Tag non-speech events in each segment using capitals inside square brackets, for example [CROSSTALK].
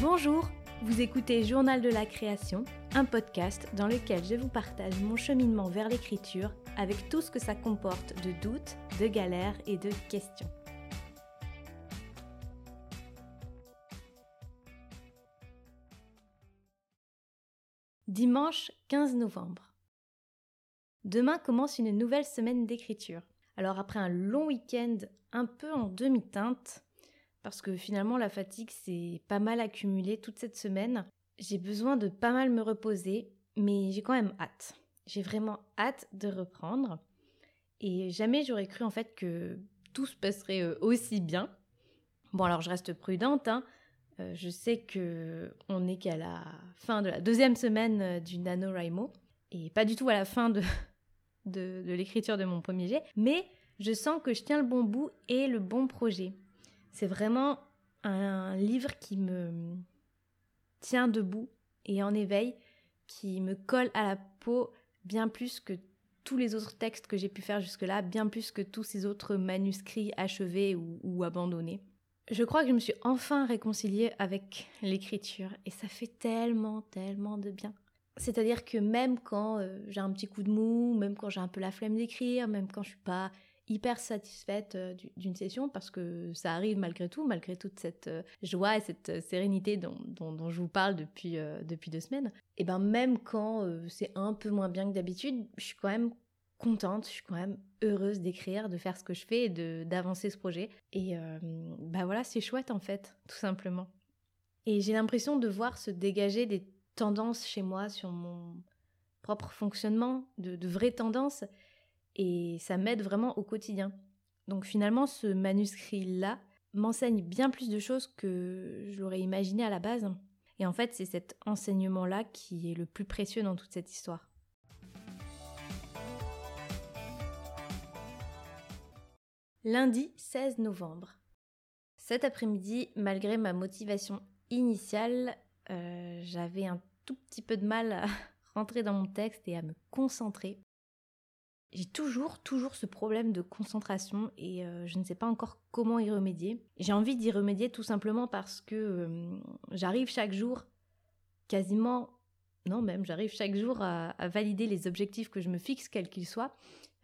Bonjour, vous écoutez Journal de la création, un podcast dans lequel je vous partage mon cheminement vers l'écriture avec tout ce que ça comporte de doutes, de galères et de questions. Dimanche 15 novembre. Demain commence une nouvelle semaine d'écriture. Alors après un long week-end un peu en demi-teinte, parce que finalement la fatigue s'est pas mal accumulée toute cette semaine, j'ai besoin de pas mal me reposer, mais j'ai quand même hâte. J'ai vraiment hâte de reprendre. Et jamais j'aurais cru en fait que tout se passerait euh, aussi bien. Bon alors je reste prudente, hein, euh, je sais que on n'est qu'à la fin de la deuxième semaine euh, du NaNoWriMo et pas du tout à la fin de, de, l'écriture de mon premier jet, mais je sens que je tiens le bon bout et le bon projet. C'est vraiment un livre qui me tient debout et en éveil, qui me colle à la peau bien plus que tous les autres textes que j'ai pu faire jusque-là, bien plus que tous ces autres manuscrits achevés ou abandonnés. Je crois que je me suis enfin réconciliée avec l'écriture et ça fait tellement, tellement de bien. C'est-à-dire que même quand euh, j'ai un petit coup de mou, même quand j'ai un peu la flemme d'écrire, même quand je suis pas hyper satisfaite euh, d'une session, parce que ça arrive malgré tout, malgré toute cette euh, joie et cette sérénité dont, je vous parle depuis, depuis deux semaines, et ben même quand c'est un peu moins bien que d'habitude, je suis quand même contente, je suis quand même heureuse d'écrire, de faire ce que je fais et d'avancer ce projet. Et bah voilà, c'est chouette en fait, tout simplement. Et j'ai l'impression de voir se dégager des tendances chez moi sur mon propre fonctionnement, de, vraies tendances, et ça m'aide vraiment au quotidien. Donc finalement, ce manuscrit-là m'enseigne bien plus de choses que je l'aurais imaginé à la base. Et en fait, c'est cet enseignement-là qui est le plus précieux dans toute cette histoire. Lundi 16 novembre. Cet après-midi, malgré ma motivation initiale, euh, j'avais un tout petit peu de mal à [LAUGHS] rentrer dans mon texte et à me concentrer. J'ai toujours, toujours ce problème de concentration et euh, je ne sais pas encore comment y remédier. J'ai envie d'y remédier tout simplement parce que euh, j'arrive chaque jour, quasiment, non même, j'arrive chaque jour à, valider les objectifs que je me fixe, quels qu'ils soient,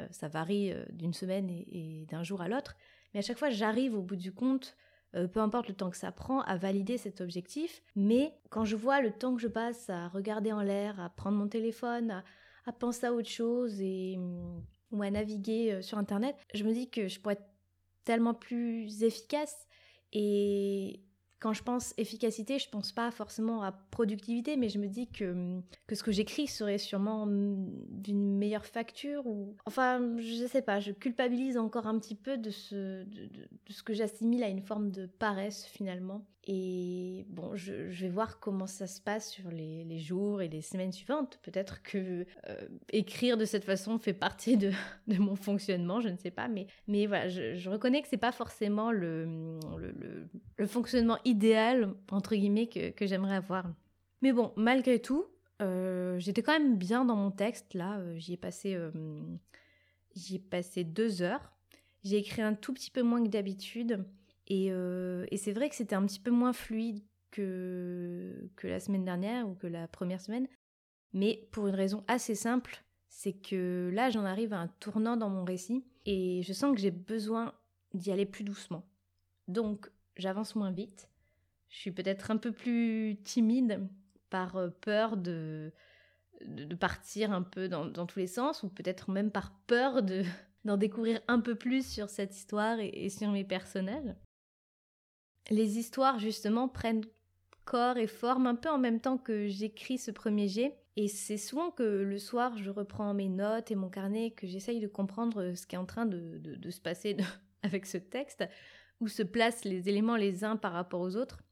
euh, ça varie d'une semaine et, d'un jour à l'autre, mais à chaque fois j'arrive au bout du compte, euh, peu importe le temps que ça prend, à valider cet objectif. Mais quand je vois le temps que je passe à regarder en l'air, à prendre mon téléphone, à, penser à autre chose et, ou à naviguer sur Internet, je me dis que je pourrais être tellement plus efficace et quand je pense efficacité, je pense pas forcément à productivité, mais je me dis que, que ce que j'écris serait sûrement d'une meilleure facture ou enfin, je sais pas, je culpabilise encore un petit peu de ce de, de, ce que j'assimile à une forme de paresse finalement. Et bon, je, vais voir comment ça se passe sur les, jours et les semaines suivantes. Peut-être que euh, écrire de cette façon fait partie de, [LAUGHS] mon fonctionnement, je ne sais pas, mais mais voilà, je, reconnais que c'est pas forcément le, le, fonctionnement idéal, entre guillemets, que, que j'aimerais avoir. Mais bon, malgré tout, euh, j'étais quand même bien dans mon texte. Là, euh, j'y ai passé, j'y ai passé deux heures. J'ai écrit un tout petit peu moins que d'habitude. Et, et c'est vrai que c'était un petit peu moins fluide que, la semaine dernière ou que la première semaine. Mais pour une raison assez simple, c'est que là, j'en arrive à un tournant dans mon récit. Et je sens que j'ai besoin d'y aller plus doucement. Donc, j'avance moins vite. Je suis peut-être un peu plus timide par euh, peur de, partir un peu dans, tous les sens, ou peut-être même par peur de, [LAUGHS] d'en découvrir un peu plus sur cette histoire et, sur mes personnages. Les histoires, justement, prennent corps et forme un peu en même temps que j'écris ce premier jet. Et c'est souvent que le soir, je reprends mes notes et mon carnet, que j'essaye de comprendre ce qui est en train de, se passer [LAUGHS] avec ce texte, où se placent les éléments les uns par rapport aux autres.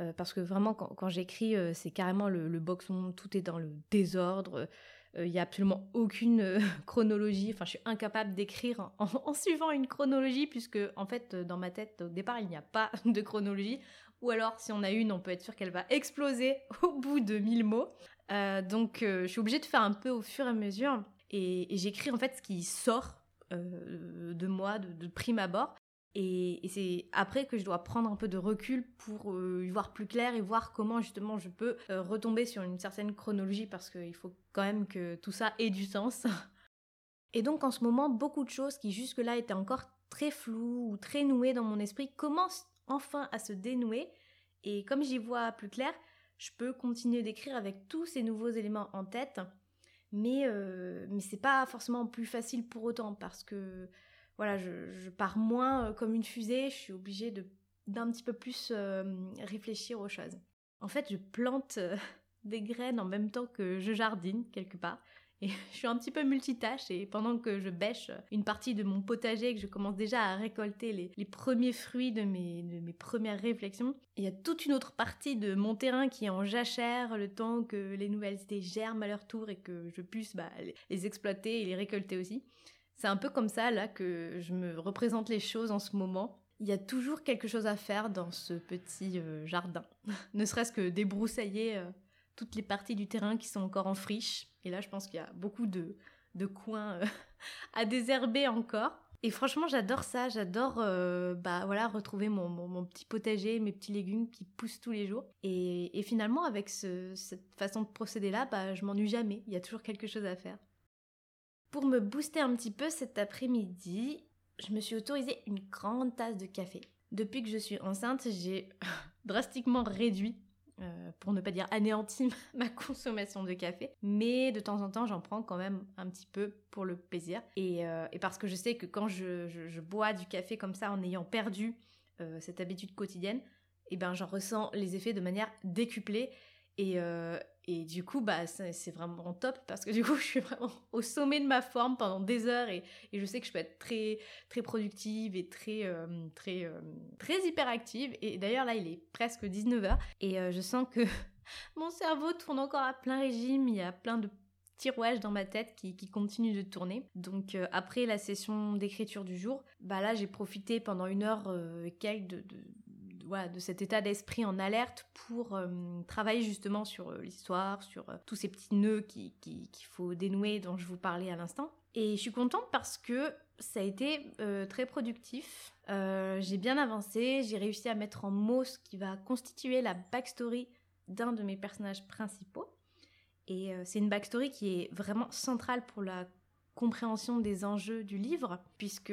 Euh, parce que vraiment, quand, j'écris, euh, c'est carrément le, le boxon, tout est dans le désordre. Euh, il n'y a absolument aucune [LAUGHS] chronologie. Enfin, je suis incapable d'écrire en, suivant une chronologie, puisque, en fait, dans ma tête, au départ, il n'y a pas [LAUGHS] de chronologie. Ou alors, si on a une, on peut être sûr qu'elle va exploser [LAUGHS] au bout de mille mots. donc je suis obligée de faire un peu au fur et à mesure. Et, j'écris en fait ce qui sort de moi de, prime abord. Et, c'est après que je dois prendre un peu de recul pour y voir plus clair et voir comment justement je peux retomber sur une certaine chronologie parce qu'il faut quand même que tout ça ait du sens. Et donc en ce moment, beaucoup de choses qui jusque-là étaient encore très floues ou très nouées dans mon esprit commencent enfin à se dénouer. Et comme j'y vois plus clair, je peux continuer d'écrire avec tous ces nouveaux éléments en tête. Mais, euh, mais c'est pas forcément plus facile pour autant parce que voilà, je, pars moins euh, comme une fusée, je suis obligée de d'un petit peu plus euh, réfléchir aux choses. En fait, je plante euh, [LAUGHS] des graines en même temps que je jardine quelque part. Et [LAUGHS] je suis un petit peu multitâche et pendant que je bêche une partie de mon potager et que je commence déjà à récolter les, premiers fruits de mes, de mes premières réflexions, il y a toute une autre partie de mon terrain qui est en jachère le temps que les nouvelles idées germent à leur tour et que je puisse bah, les exploiter et les récolter aussi. C'est un peu comme ça là que je me représente les choses en ce moment. Il y a toujours quelque chose à faire dans ce petit euh, jardin. [LAUGHS] ne serait-ce que débroussailler euh, toutes les parties du terrain qui sont encore en friche. Et là, je pense qu'il y a beaucoup de, de coins euh, [LAUGHS] à désherber encore. Et franchement, j'adore ça. J'adore bah, voilà, retrouver mon, mon, petit potager, mes petits légumes qui poussent tous les jours. Et, finalement, avec ce, cette façon de procéder-là, bah, je m'ennuie jamais. Il y a toujours quelque chose à faire. Pour me booster un petit peu cet après-midi, je me suis autorisée une grande tasse de café. Depuis que je suis enceinte, j'ai [LAUGHS] drastiquement réduit euh, pour ne pas dire anéantir [LAUGHS] ma consommation de café. Mais de temps en temps, j'en prends quand même un petit peu pour le plaisir. Et, euh, parce que je sais que quand je, bois du café comme ça en ayant perdu euh, cette habitude quotidienne, eh ben j'en ressens les effets de manière décuplée. Et, et du coup, bah, c'est vraiment top parce que du coup, [LAUGHS] je suis vraiment au sommet de ma forme pendant des heures et, et je sais que je peux être très, très productive et très, euh, très, euh, très hyperactive. Et d'ailleurs, là, il est presque 19h et euh, je sens que [LAUGHS] mon cerveau tourne encore à plein régime. Il y a plein de tirouages dans ma tête qui, qui continuent de tourner. Donc, après la session d'écriture du jour, bah là, j'ai profité pendant une heure et quelques de cet état d'esprit en alerte pour euh, travailler justement sur euh, l'histoire, sur euh, tous ces petits nœuds qu'il faut dénouer dont je vous parlais à l'instant. Et je suis contente parce que ça a été très productif. j'ai bien avancé, j'ai réussi à mettre en mots ce qui va constituer la backstory d'un de mes personnages principaux. Et c'est une backstory qui est vraiment centrale pour la compréhension des enjeux du livre, puisque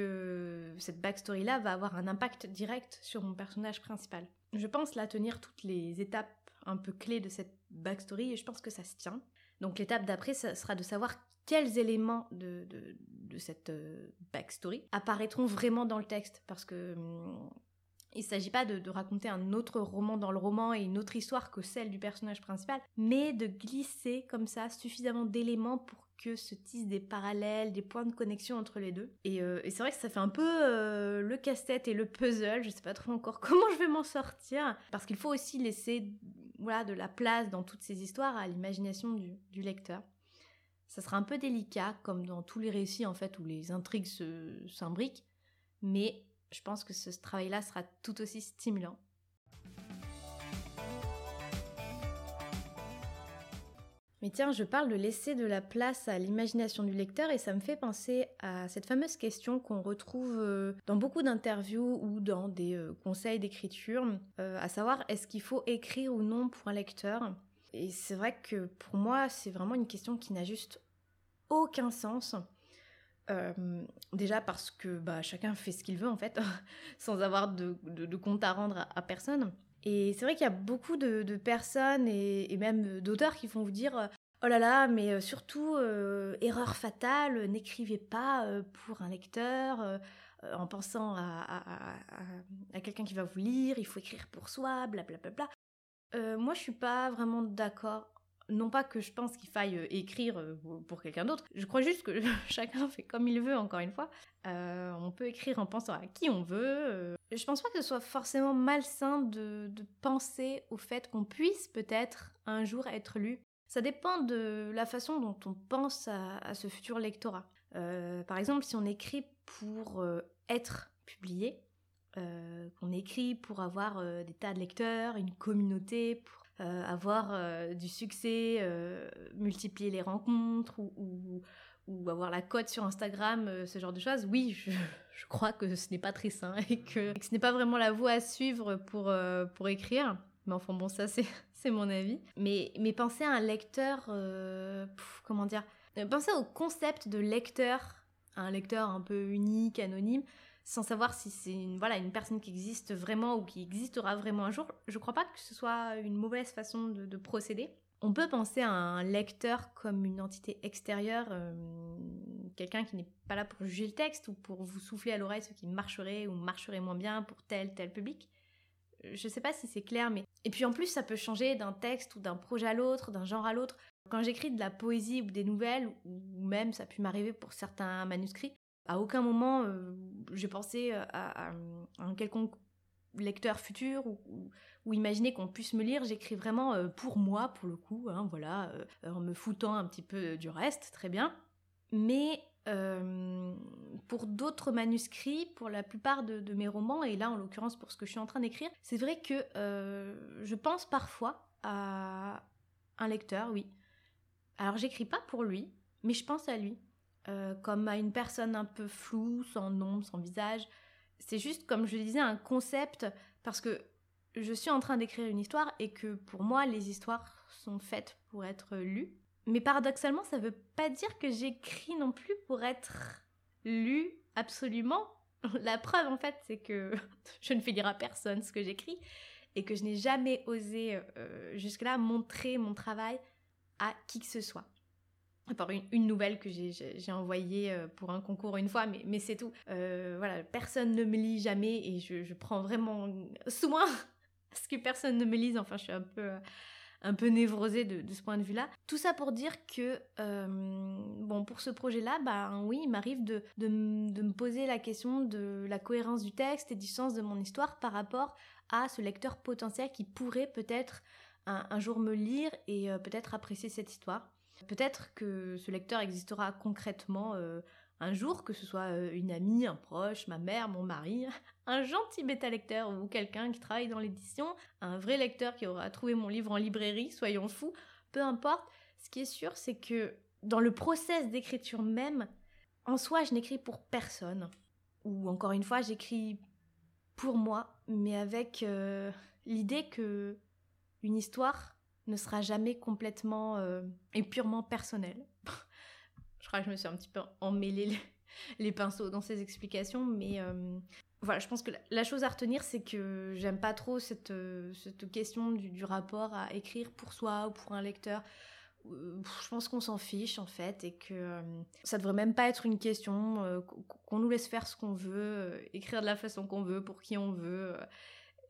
cette backstory-là va avoir un impact direct sur mon personnage principal. Je pense là tenir toutes les étapes un peu clés de cette backstory et je pense que ça se tient. Donc l'étape d'après, ça sera de savoir quels éléments de, de, cette euh, backstory apparaîtront vraiment dans le texte, parce que hum, il ne s'agit pas de, de, raconter un autre roman dans le roman et une autre histoire que celle du personnage principal, mais de glisser comme ça suffisamment d'éléments pour que se tissent des parallèles, des points de connexion entre les deux. Et, euh, c'est vrai que ça fait un peu euh, le casse-tête et le puzzle. Je sais pas trop encore [LAUGHS] comment je vais m'en sortir. Parce qu'il faut aussi laisser voilà, de la place dans toutes ces histoires à l'imagination du, lecteur. Ça sera un peu délicat, comme dans tous les récits en fait où les intrigues s'imbriquent. Mais je pense que ce travail-là sera tout aussi stimulant. Mais tiens, je parle de laisser de la place à l'imagination du lecteur et ça me fait penser à cette fameuse question qu'on retrouve euh, dans beaucoup d'interviews ou dans des euh, conseils d'écriture, euh, à savoir est-ce qu'il faut écrire ou non pour un lecteur? Et c'est vrai que pour moi, c'est vraiment une question qui n'a juste aucun sens. déjà parce que bah, chacun fait ce qu'il veut en fait, [LAUGHS] sans avoir de, compte à rendre à personne. Et c'est vrai qu'il y a beaucoup de, personnes et, même d'auteurs qui vont vous dire Oh là là, mais euh, surtout, euh, erreur fatale, n'écrivez pas euh, pour un lecteur en pensant à, quelqu'un qui va vous lire, il faut écrire pour soi, blablabla. moi, je suis pas vraiment d'accord. Non pas que je pense qu'il faille écrire pour quelqu'un d'autre, je crois juste que [LAUGHS] chacun fait comme il veut, encore une fois. on peut écrire en pensant à qui on veut, je pense pas que ce soit forcément malsain de, penser au fait qu'on puisse peut-être un jour être lu. Ça dépend de la façon dont on pense à, ce futur lectorat. Euh, par exemple, si on écrit pour euh, être publié, euh, qu'on écrit pour avoir des tas de lecteurs, une communauté, pour avoir du succès, multiplier les rencontres ou, avoir la cote sur Instagram, ce genre de choses, oui, je, [LAUGHS] je crois que ce n'est pas très sain et que, ce n'est pas vraiment la voie à suivre pour, pour écrire. Mais enfin bon, ça c'est [LAUGHS] mon avis. Mais, mais pensez à un lecteur, comment dire, pensez au concept de lecteur un lecteur un peu unique, anonyme, sans savoir si c'est une, voilà, une personne qui existe vraiment ou qui existera vraiment un jour, je crois pas que ce soit une mauvaise façon de, procéder. On peut penser à un lecteur comme une entité extérieure, euh, quelqu'un qui n'est pas là pour juger le texte ou pour vous souffler à l'oreille ce qui marcherait ou marcherait moins bien pour tel tel public. Je sais pas si c'est clair, mais et puis en plus ça peut changer d'un texte ou d'un projet à l'autre, d'un genre à l'autre. Quand j'écris de la poésie ou des nouvelles, ou même ça a pu m'arriver pour certains manuscrits, à aucun moment euh, j'ai pensé euh, à, un quelconque lecteur futur ou, ou, imaginer qu'on puisse me lire. J'écris vraiment euh, pour moi, pour le coup, hein, voilà, en me foutant un petit peu du reste, très bien. Mais pour d'autres manuscrits, pour la plupart de, mes romans, et là en l'occurrence pour ce que je suis en train d'écrire, c'est vrai que je pense parfois à un lecteur, oui, alors j'écris pas pour lui, mais je pense à lui, euh, comme à une personne un peu floue, sans nom, sans visage. C'est juste, comme je le disais, un concept, parce que je suis en train d'écrire une histoire et que pour moi, les histoires sont faites pour être lues. Mais paradoxalement, ça veut pas dire que j'écris non plus pour être lu absolument. [LAUGHS] La preuve, en fait, c'est que [LAUGHS] je ne fais lire à personne ce que j'écris et que je n'ai jamais osé euh, jusque-là montrer mon travail à qui que ce soit. À part une, nouvelle que j'ai envoyée euh, pour un concours une fois, mais, c'est tout. Euh, voilà, personne ne me lit jamais et je, prends vraiment soin [LAUGHS] à ce que personne ne me lise. Enfin, je suis un peu, un peu névrosée de, ce point de vue-là. Tout ça pour dire que, euh, bon, pour ce projet-là, bah oui, il m'arrive de, de, me poser la question de la cohérence du texte et du sens de mon histoire par rapport à ce lecteur potentiel qui pourrait peut-être un, jour me lire et peut-être apprécier cette histoire. Peut-être que ce lecteur existera concrètement euh, un jour, que ce soit euh, une amie, un proche, ma mère, mon mari, [LAUGHS] un gentil bêta-lecteur ou quelqu'un qui travaille dans l'édition, un vrai lecteur qui aura trouvé mon livre en librairie, soyons fous, peu importe. Ce qui est sûr, c'est que dans le process d'écriture même, en soi, je n'écris pour personne. Ou encore une fois, j'écris pour moi, mais avec l'idée que une histoire ne sera jamais complètement euh, et purement personnelle. [LAUGHS] je crois que je me suis un petit peu emmêlé les, pinceaux dans ces explications, mais euh, voilà, je pense que la, chose à retenir, c'est que j'aime pas trop cette, euh, cette question du, rapport à écrire pour soi ou pour un lecteur. Je pense qu'on s'en fiche en fait et que ça devrait même pas être une question, qu'on nous laisse faire ce qu'on veut, écrire de la façon qu'on veut, pour qui on veut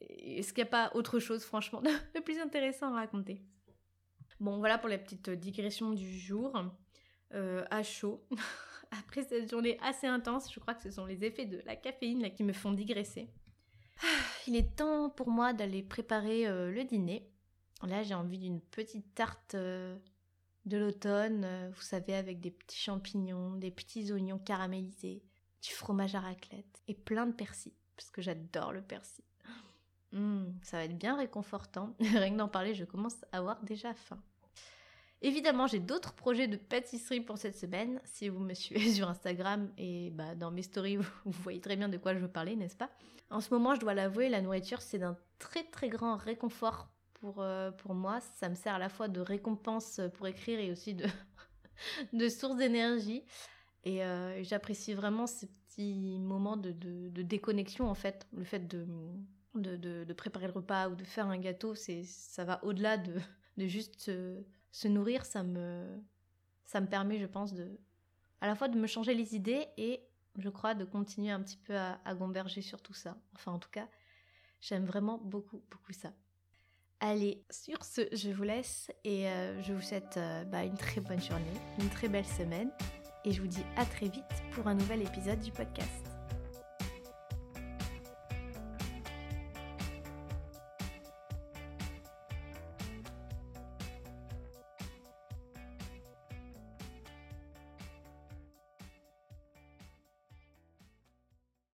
est-ce qu'il n'y a pas autre chose, franchement, [LAUGHS] de plus intéressant à raconter? Bon, voilà pour la petite digression du jour. Euh, à chaud. [LAUGHS] Après cette journée assez intense, je crois que ce sont les effets de la caféine qui me font digresser. [SIGHS] Il est temps pour moi d'aller préparer euh, le dîner. Là, j'ai envie d'une petite tarte euh, de l'automne, vous savez, avec des petits champignons, des petits oignons caramélisés, du fromage à raclette et plein de persil, parce que j'adore le persil. Mmh, ça va être bien réconfortant. [LAUGHS] Rien que d'en parler, je commence à avoir déjà faim. Évidemment, j'ai d'autres projets de pâtisserie pour cette semaine. Si vous me [LAUGHS] suivez sur Instagram et bah, dans mes stories, [LAUGHS] vous, voyez très bien de quoi je veux parler, n'est-ce pas? En ce moment, je dois l'avouer, la nourriture, c'est d'un très très grand réconfort pour, euh, pour moi. Ça me sert à la fois de récompense pour écrire et aussi de, de source d'énergie. Et euh, j'apprécie vraiment ces petits moments de, de déconnexion, en fait. Le fait de de, préparer le repas ou de faire un gâteau, c'est ça va au-delà de, [LAUGHS] juste se, nourrir. Ça me, ça me permet, je pense, de, à la fois de me changer les idées et, je crois, de continuer un petit peu à, à gomberger sur tout ça. Enfin, en tout cas, j'aime vraiment beaucoup, beaucoup ça. Allez, sur ce, je vous laisse et euh, je vous souhaite euh, bah, une très bonne journée, une très belle semaine et je vous dis à très vite pour un nouvel épisode du podcast.